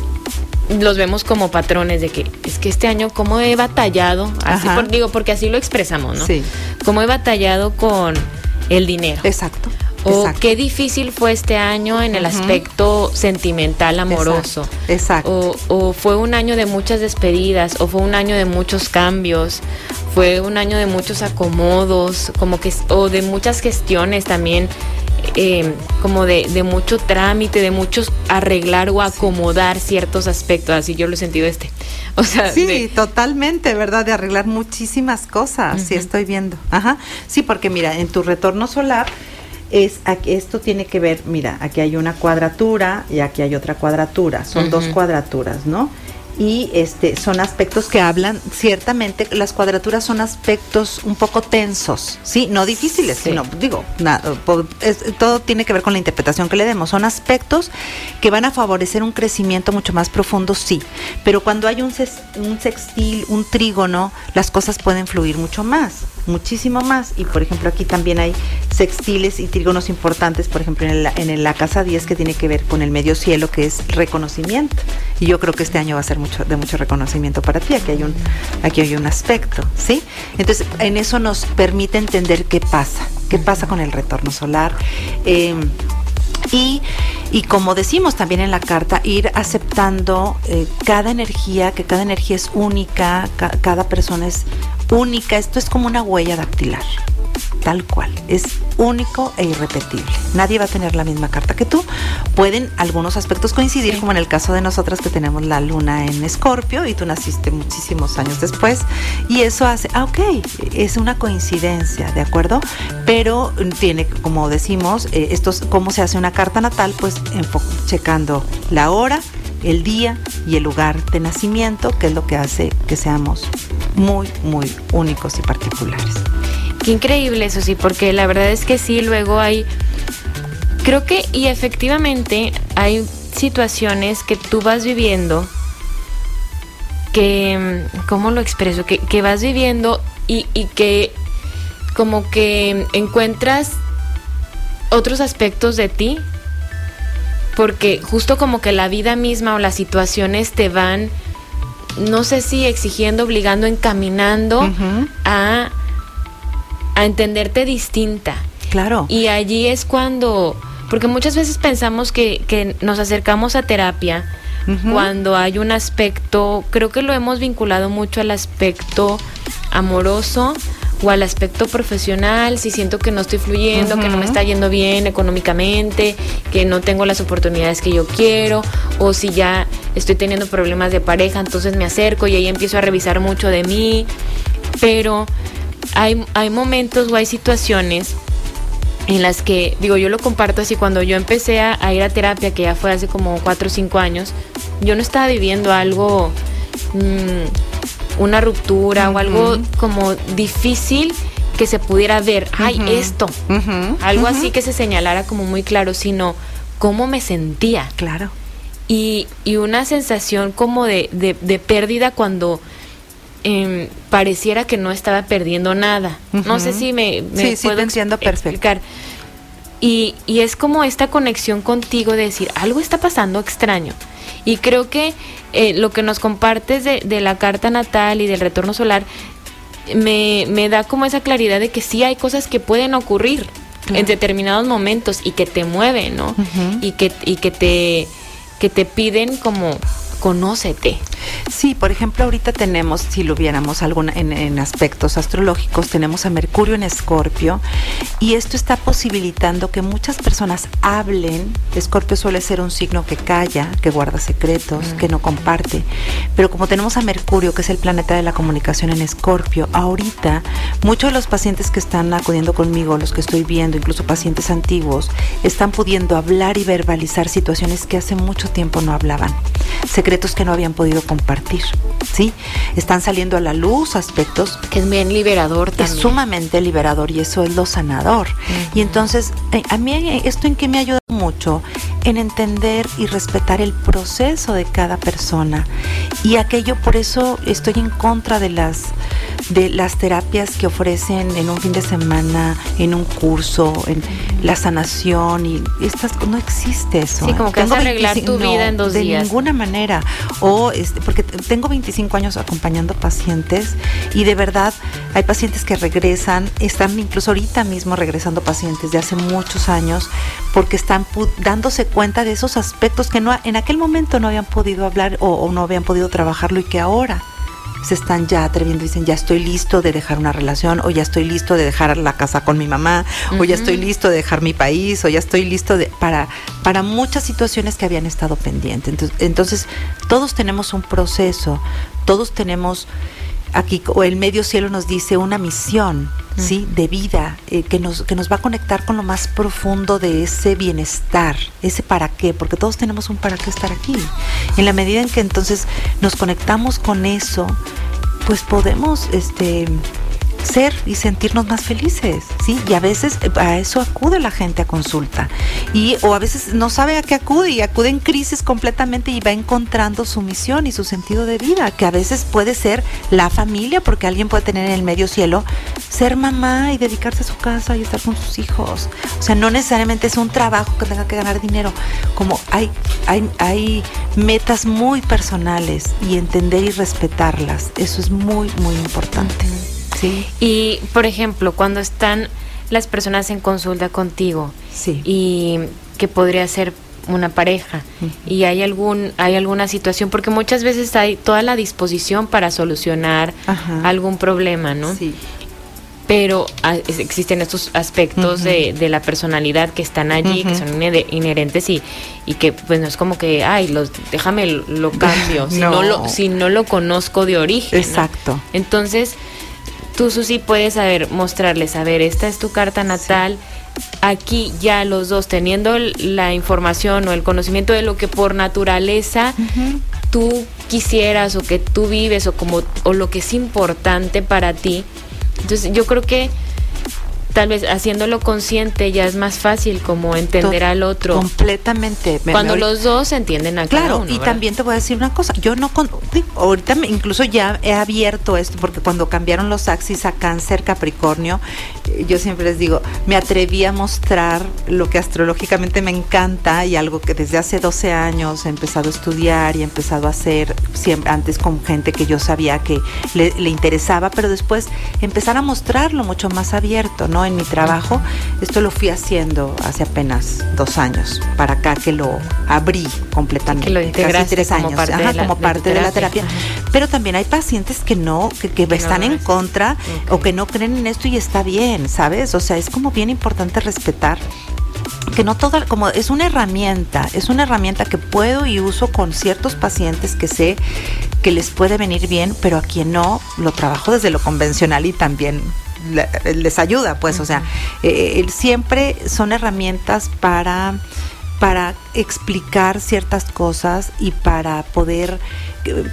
los vemos como patrones de que es que este año como he batallado, así digo, porque así lo expresamos, ¿no? Sí. Como he batallado con el dinero. Exacto. O qué difícil fue este año en el aspecto sentimental, amoroso. Exacto. O, fue un año de muchas despedidas, o fue un año de muchos cambios, fue un año de muchos acomodos, como que, o de muchas gestiones también. Eh, como de, de, mucho trámite, de muchos arreglar o acomodar ciertos aspectos, así yo lo he sentido este. O sea, sí, totalmente, ¿verdad? De arreglar muchísimas cosas, sí estoy viendo. Ajá. Sí, porque mira, en tu retorno solar es esto tiene que ver, mira, aquí hay una cuadratura y aquí hay otra cuadratura, son dos cuadraturas, ¿no? y este son aspectos que hablan ciertamente las cuadraturas son aspectos un poco tensos sí no difíciles sino digo nada, todo tiene que ver con la interpretación que le demos. Son aspectos que van a favorecer un crecimiento mucho más profundo sí. Pero cuando hay un, un sextil un trígono las cosas pueden fluir mucho más muchísimo más y por ejemplo aquí también hay sextiles y trígonos importantes por ejemplo en, en la casa 10 que tiene que ver con el medio cielo que es reconocimiento y yo creo que este año va a ser de mucho reconocimiento para ti. Aquí hay un, aquí hay un aspecto, ¿sí? Entonces, en eso nos permite entender qué pasa, qué pasa con el retorno solar. Em, y, y, como decimos también en la carta, ir aceptando eh, cada energía, que cada energía es única, cada persona es única. Esto es como una huella dactilar tal cual. Es único e irrepetible. Nadie va a tener la misma carta que tú. Pueden algunos aspectos coincidir, como en el caso de nosotras que tenemos la luna en Escorpio y tú naciste muchísimos años después. Y eso hace, ah, ok, es una coincidencia, ¿de acuerdo? Pero tiene, como decimos, eh, esto es cómo se hace una carta natal, pues checando la hora, el día y el lugar de nacimiento, que es lo que hace que seamos muy, muy únicos y particulares. Qué increíble eso sí, porque la verdad es que sí, luego hay, creo que y efectivamente hay situaciones que tú vas viviendo que, ¿cómo lo expreso? Que, que vas viviendo y, y que como que encuentras otros aspectos de ti porque justo como que la vida misma o las situaciones te van, no sé si exigiendo, obligando, encaminando a, a entenderte distinta. Claro. Y allí es cuando, porque muchas veces pensamos que, que nos acercamos a terapia cuando hay un aspecto, creo que lo hemos vinculado mucho al aspecto amoroso o al aspecto profesional, si siento que no estoy fluyendo, que no me está yendo bien económicamente, que no tengo las oportunidades que yo quiero, o si ya estoy teniendo problemas de pareja, entonces me acerco y ahí empiezo a revisar mucho de mí, pero hay, hay momentos o hay situaciones en las que, digo, yo lo comparto así, cuando yo empecé a, a ir a terapia, que ya fue hace como 4 o 5 años, yo no estaba viviendo algo, mm, una ruptura o algo como difícil que se pudiera ver, ay, esto, algo así que se señalara como muy claro, sino cómo me sentía. Claro. y, y una sensación como de, de- de pérdida cuando em, pareciera que no estaba perdiendo nada. No sé si me, me Sí, sí, puedo te ex- entiendo perfecto. explicar. Y, y es como esta conexión contigo de decir, algo está pasando extraño. Y creo que eh, lo que nos compartes de, de la carta natal y del retorno solar me, me da como esa claridad de que sí hay cosas que pueden ocurrir Claro. en determinados momentos y que te mueven, ¿no? Y, que, y que, te, que te piden como, conócete. Sí, por ejemplo, ahorita tenemos, si lo viéramos alguna, en, en aspectos astrológicos, tenemos a Mercurio en Escorpio y esto está posibilitando que muchas personas hablen. Escorpio suele ser un signo que calla, que guarda secretos, Mm. que no comparte. Pero como tenemos a Mercurio, que es el planeta de la comunicación en Escorpio, ahorita muchos de los pacientes que están acudiendo conmigo, los que estoy viendo, incluso pacientes antiguos, están pudiendo hablar y verbalizar situaciones que hace mucho tiempo no hablaban, secretos que no habían podido compartir, ¿sí? Están saliendo a la luz aspectos Que es bien liberador es sumamente liberador y eso es lo sanador. Y entonces, eh, a mí esto en que me ayuda mucho en entender y respetar el proceso de cada persona. Y aquello, por eso estoy en contra de las de las terapias que ofrecen en un fin de semana, en un curso, en la sanación y estas no existe eso. Sí, ¿eh? como que vas a arreglar 25 tu vida en dos de días. ninguna manera. O este, porque tengo 25 años acompañando pacientes y de verdad hay pacientes que regresan, están incluso ahorita mismo regresando pacientes de hace muchos años porque están dándose cuenta de esos aspectos que no en aquel momento no habían podido hablar o, o no habían podido trabajarlo y que ahora se están ya atreviendo y dicen ya estoy listo de dejar una relación o ya estoy listo de dejar la casa con mi mamá o ya estoy listo de dejar mi país o ya estoy listo de, para, para muchas situaciones que habían estado pendientes. Entonces, entonces, todos tenemos un proceso, todos tenemos aquí, o el medio cielo nos dice una misión, ¿sí? De vida, eh, que, nos, que nos va a conectar con lo más profundo de ese bienestar, ese para qué, porque todos tenemos un para qué estar aquí. En la medida en que entonces nos conectamos con eso, pues podemos, este ser y sentirnos más felices, ¿sí? Y a veces eh, a eso acude la gente a consulta. Y o a veces no sabe a qué acude y acude en crisis completamente y va encontrando su misión y su sentido de vida, que a veces puede ser la familia, porque alguien puede tener en el medio cielo ser mamá y dedicarse a su casa y estar con sus hijos. O sea, no necesariamente es un trabajo que tenga que ganar dinero, como hay hay hay metas muy personales y entender y respetarlas. Eso es muy muy importante. Sí. Y, por ejemplo, cuando están las personas en consulta contigo Sí. y que podría ser una pareja y hay algún hay alguna situación porque muchas veces hay toda la disposición para solucionar Ajá. algún problema, ¿no? Sí. Pero ah, existen estos aspectos de, de la personalidad que están allí, que son inhe- inherentes y, y que pues no es como que, ay, los, déjame lo, cambio, si no. Lo, si no lo conozco de origen. ¿no? Exacto. Entonces, tú, Susi, puedes saber, mostrarles, a ver, esta es tu carta natal. Aquí ya los dos teniendo la información o el conocimiento de lo que por naturaleza tú quisieras o que tú vives o como o lo que es importante para ti. Entonces, yo creo que tal vez haciéndolo consciente ya es más fácil como entender To- al otro. Completamente. Me- Cuando me- los dos entienden a cada Claro, uno, y ¿verdad? también te voy a decir una cosa, yo no con, ahorita me- incluso ya he abierto esto porque cuando cambiaron los axis a cáncer Capricornio, yo siempre les digo, me atreví a mostrar lo que astrológicamente me encanta y algo que desde hace 12 años he empezado a estudiar y he empezado a hacer siempre antes con gente que yo sabía que le, interesaba, pero después empezar a mostrarlo mucho más abierto, ¿no? En mi trabajo, esto lo fui haciendo hace apenas dos años, para acá que lo abrí completamente. Que lo casi tres años, como parte, de, la, como parte de, la terapia. Pero también hay pacientes que no, que, que están en contra o que no creen en esto y está bien, ¿sabes? O sea, es como bien importante respetar que no todo, como es una herramienta, es una herramienta que puedo y uso con ciertos pacientes que sé que les puede venir bien, pero a quien no, lo trabajo desde lo convencional y también les ayuda, pues, o sea, eh, siempre son herramientas para para explicar ciertas cosas y para poder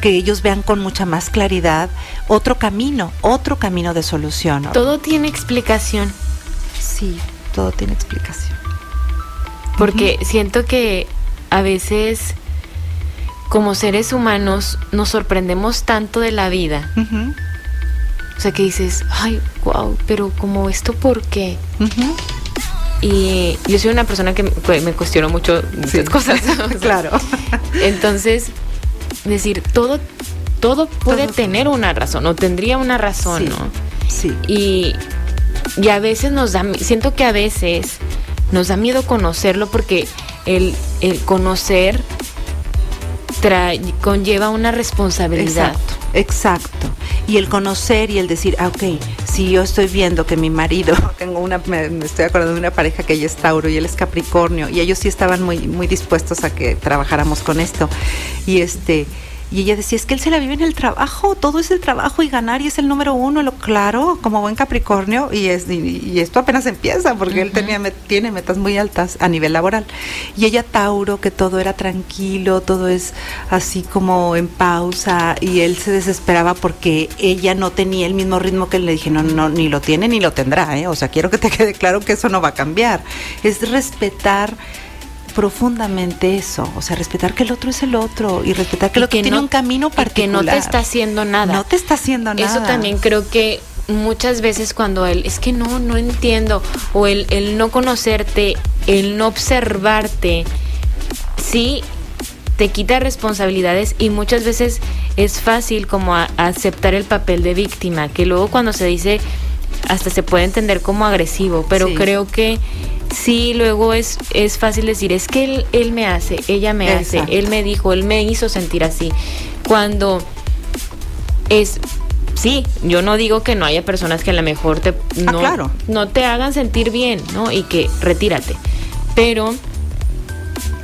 que, ellos vean con mucha más claridad otro camino, otro camino de solución. Todo tiene explicación. Sí, todo tiene explicación. Porque siento que a veces como seres humanos nos sorprendemos tanto de la vida. O sea, que dices, ay, wow, pero como esto, ¿por qué? Y yo soy una persona que me, cuestiono mucho muchas cosas. claro. Entonces, decir, todo, todo puede tener una razón, o tendría una razón, ¿no? Sí. Y, y a veces nos da, siento que a veces nos da miedo conocerlo porque el, el conocer conlleva una responsabilidad. Exacto, exacto y el conocer y el decir, ah, ok, si yo estoy viendo que mi marido, tengo una, me, estoy acordando de una pareja que ella es Tauro y él es Capricornio, y ellos sí estaban muy, muy dispuestos a que trabajáramos con esto. Y este, y ella decía, es que él se la vive en el trabajo, todo es el trabajo y ganar y es el número uno, lo claro, como buen Capricornio, y, es, y, esto apenas empieza, porque él tenía, tiene metas muy altas a nivel laboral. Y ella Tauro, que todo era tranquilo, todo es así como en pausa, y él se desesperaba porque ella no tenía el mismo ritmo que él. Le dije, no, no, ni lo tiene ni lo tendrá, ¿eh? o sea, quiero que te quede claro que eso no va a cambiar. Es respetar profundamente eso, o sea, respetar que el otro es el otro y respetar que el otro tiene un camino particular. que no te está haciendo nada. No te está haciendo nada. Eso también creo que muchas veces cuando él, es que no, no entiendo, o el, el no conocerte, el no observarte, sí te quita responsabilidades y muchas veces es fácil como aceptar el papel de víctima, que luego cuando se dice hasta se puede entender como agresivo, pero creo que sí, luego es, es fácil decir, es que él, él me hace, ella me hace, él me dijo, él me hizo sentir así. Cuando es sí, yo no digo que no haya personas que a lo mejor te ah, no, no te hagan sentir bien, ¿no? Y que retírate. Pero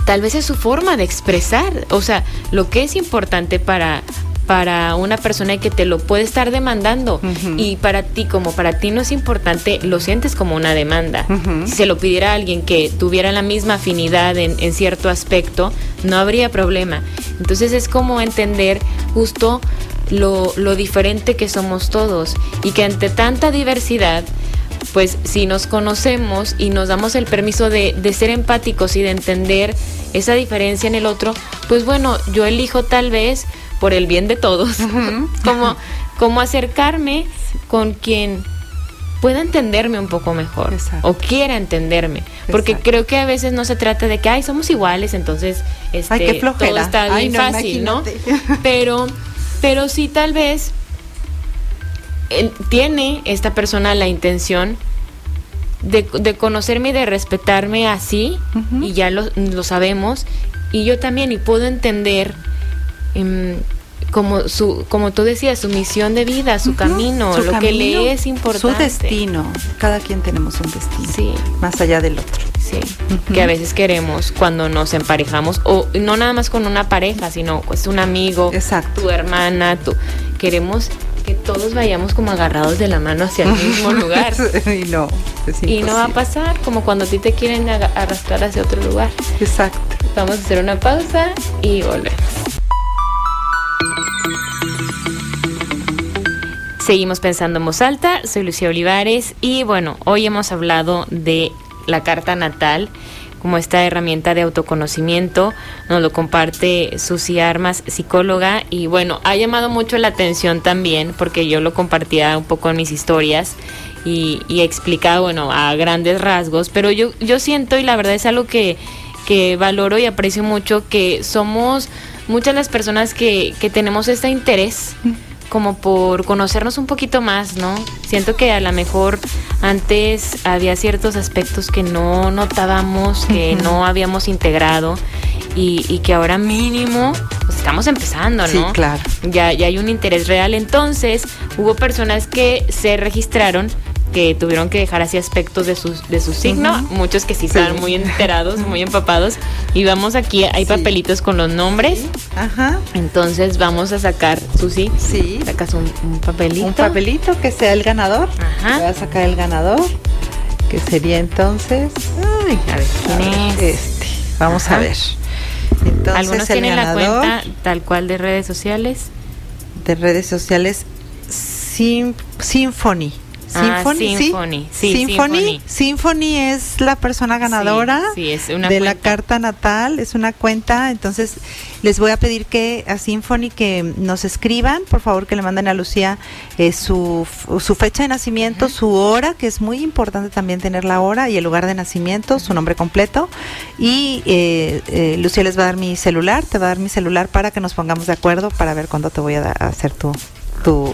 tal vez es su forma de expresar, o sea, lo que es importante para para una persona que te lo puede estar demandando y para ti como para ti no es importante, lo sientes como una demanda. Si se lo pidiera a alguien que tuviera la misma afinidad en, cierto aspecto, no habría problema. Entonces es como entender justo lo, diferente que somos todos y que ante tanta diversidad, pues si nos conocemos y nos damos el permiso de, de, ser empáticos y de entender esa diferencia en el otro, pues bueno, yo elijo tal vez por el bien de todos, como, como acercarme con quien pueda entenderme un poco mejor o quiera entenderme, porque creo que a veces no se trata de que ay somos iguales, entonces este todo está bien fácil, ¿no? Pero pero sí tal vez tiene esta persona la intención de, conocerme y de respetarme así, y ya lo, lo sabemos, y yo también, y puedo entender como su como tú decías su misión de vida su camino lo que le es importante. su destino. Cada quien tenemos un destino sí. más allá del otro. Sí que a veces queremos cuando nos emparejamos o no nada más con una pareja sino pues un amigo Exacto. tu hermana tu queremos que todos vayamos como agarrados de la mano hacia el mismo lugar. Y no y no va a pasar como cuando a ti te quieren arrastrar hacia otro lugar. Exacto. Vamos a hacer una pausa y volvemos Seguimos pensando en voz alta, soy Lucía Olivares y bueno, hoy hemos hablado de la carta natal como esta herramienta de autoconocimiento. Nos lo comparte Susi Armas, psicóloga, y bueno, ha llamado mucho la atención también porque yo lo compartía un poco en mis historias y, y explica, bueno, a grandes rasgos, pero yo, yo siento y la verdad es algo que, que valoro y aprecio mucho, que somos muchas las personas que, que tenemos este interés como por conocernos un poquito más, ¿no? Siento que a lo mejor antes había ciertos aspectos que no notábamos, que no habíamos integrado y, y que ahora mínimo pues estamos empezando, ¿no? Sí, claro. Ya, ya hay un interés real. Entonces, hubo personas que se registraron que tuvieron que dejar así aspectos de su, de su signo, muchos que sí Sí. estaban muy enterados, muy empapados. Y vamos aquí, hay Sí. papelitos con los nombres. Ajá. Entonces vamos a sacar, Susi, Sí. sacas un, un papelito. Un papelito que sea el ganador. Ajá. Voy a sacar el ganador, que sería entonces. Ay, A ver, ¿quién a ver, es? Este. Vamos Ajá. a ver. Entonces, Algunos el tienen la ganador cuenta tal cual de redes sociales. de redes sociales Sim- Symphony. Ah, Symphony, ¿sí? Symphony, sí, Symphony. Es la persona ganadora Sí, sí, es una de la carta natal, es una cuenta, entonces les voy a pedir que a Symphony que nos escriban, por favor que le manden a Lucía eh, su, su fecha de nacimiento, su hora, que es muy importante también tener la hora y el lugar de nacimiento, su nombre completo. Y eh, eh, Lucía les va a dar mi celular, te va a dar mi celular para que nos pongamos de acuerdo para ver cuándo te voy a, a hacer tu tu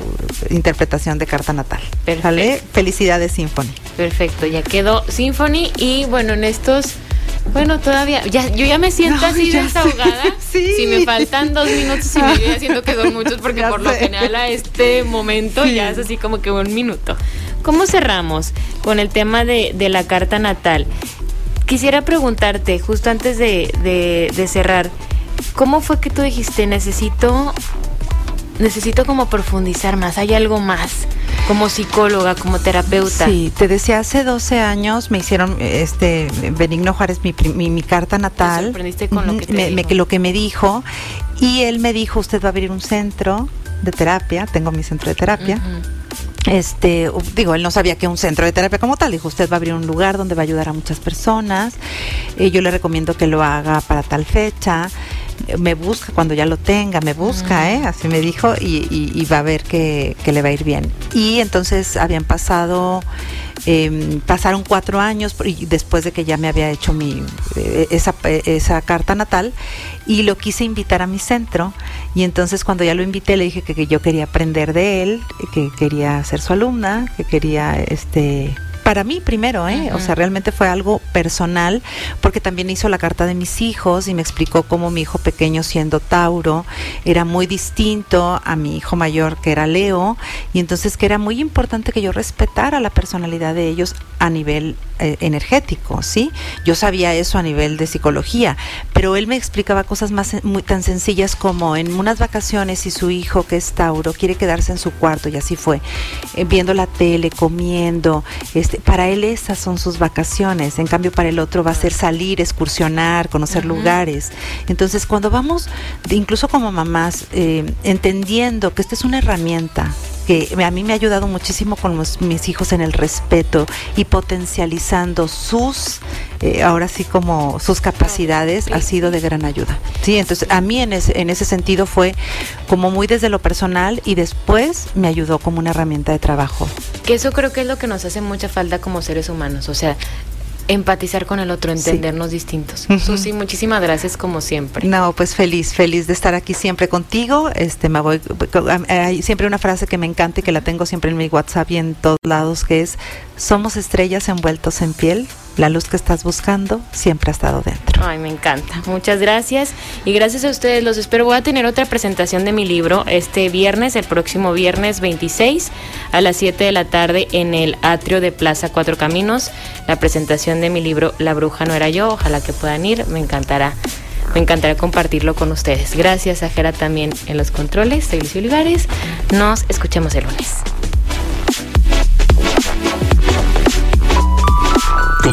interpretación de carta natal. Perfecto. ¿Vale? Felicidades Symphony. Perfecto, ya quedó Symphony y bueno, en estos, bueno, todavía, ya, yo ya me siento así desahogada. Sí. Si me faltan dos minutos y medio, ya siento que son muchos porque Ya por lo general a este momento Sí. ya es así como que un minuto. ¿Cómo cerramos con el tema de, de la carta natal? Quisiera preguntarte, justo antes de, de- de cerrar, ¿cómo fue que tú dijiste, necesito, necesito como profundizar más, hay algo más, como psicóloga, como terapeuta? Sí, te decía, hace 12 años me hicieron, este, Benigno Juárez, mi, mi, mi carta natal. sorprendiste con lo que te me- me- dijo. lo que me dijo. Y él me dijo, usted va a abrir un centro de terapia, tengo mi centro de terapia. Este, digo, él no sabía que un centro de terapia como tal, dijo, usted va a abrir un lugar donde va a ayudar a muchas personas, Eh, yo le recomiendo que lo haga para tal fecha, me busca cuando ya lo tenga, me busca. ¿eh? así me dijo, y, y- y va a ver que, que le va a ir bien. Y entonces habían pasado, em, pasaron cuatro años y después de que ya me había hecho mi, eh, esa, esa carta natal, y lo quise invitar a mi centro, y entonces cuando ya lo invité le dije que, que yo quería aprender de él, que quería ser su alumna, que quería este para mí primero, ¿eh? O sea, realmente fue algo personal, porque también hizo la carta de mis hijos y me explicó cómo mi hijo pequeño, siendo Tauro, era muy distinto a mi hijo mayor, que era Leo, y entonces que era muy importante que yo respetara la personalidad de ellos a nivel eh, energético, ¿sí? Yo sabía eso a nivel de psicología, pero él me explicaba cosas más sen- muy tan sencillas como en unas vacaciones y su hijo, que es Tauro, quiere quedarse en su cuarto, y así fue, eh, viendo la tele, comiendo, este, para él esas son sus vacaciones, en cambio para el otro va a ser salir, excursionar, conocer lugares. Entonces cuando vamos, incluso como mamás, eh, entendiendo que esta es una herramienta, que a mí me ha ayudado muchísimo con los- mis hijos en el respeto y potencializando sus, eh, ahora sí como sus capacidades, Sí. ha sido de gran ayuda. Sí, entonces a mí en ese, en ese sentido fue como muy desde lo personal y después me ayudó como una herramienta de trabajo. Que eso creo que es lo que nos hace mucha falta como seres humanos, o sea, empatizar con el otro, entendernos distintos. Ujú. Susi, muchísimas gracias como siempre. No, pues feliz, feliz de estar aquí siempre contigo. Este, me voy, hay siempre una frase que me encanta y que la tengo siempre en mi WhatsApp y en todos lados que es somos estrellas envueltos en piel. La luz que estás buscando siempre ha estado dentro. Ay, me encanta. Muchas gracias. Y gracias a ustedes. Los espero. Voy a tener otra presentación de mi libro este viernes, el próximo viernes 26 a las 7 de la tarde en el atrio de Plaza Cuatro Caminos. La presentación de mi libro La Bruja no era yo. Ojalá que puedan ir. Me encantará. Me encantará compartirlo con ustedes. Gracias a Jera también en los controles. Soy Olivares. Nos escuchamos el lunes.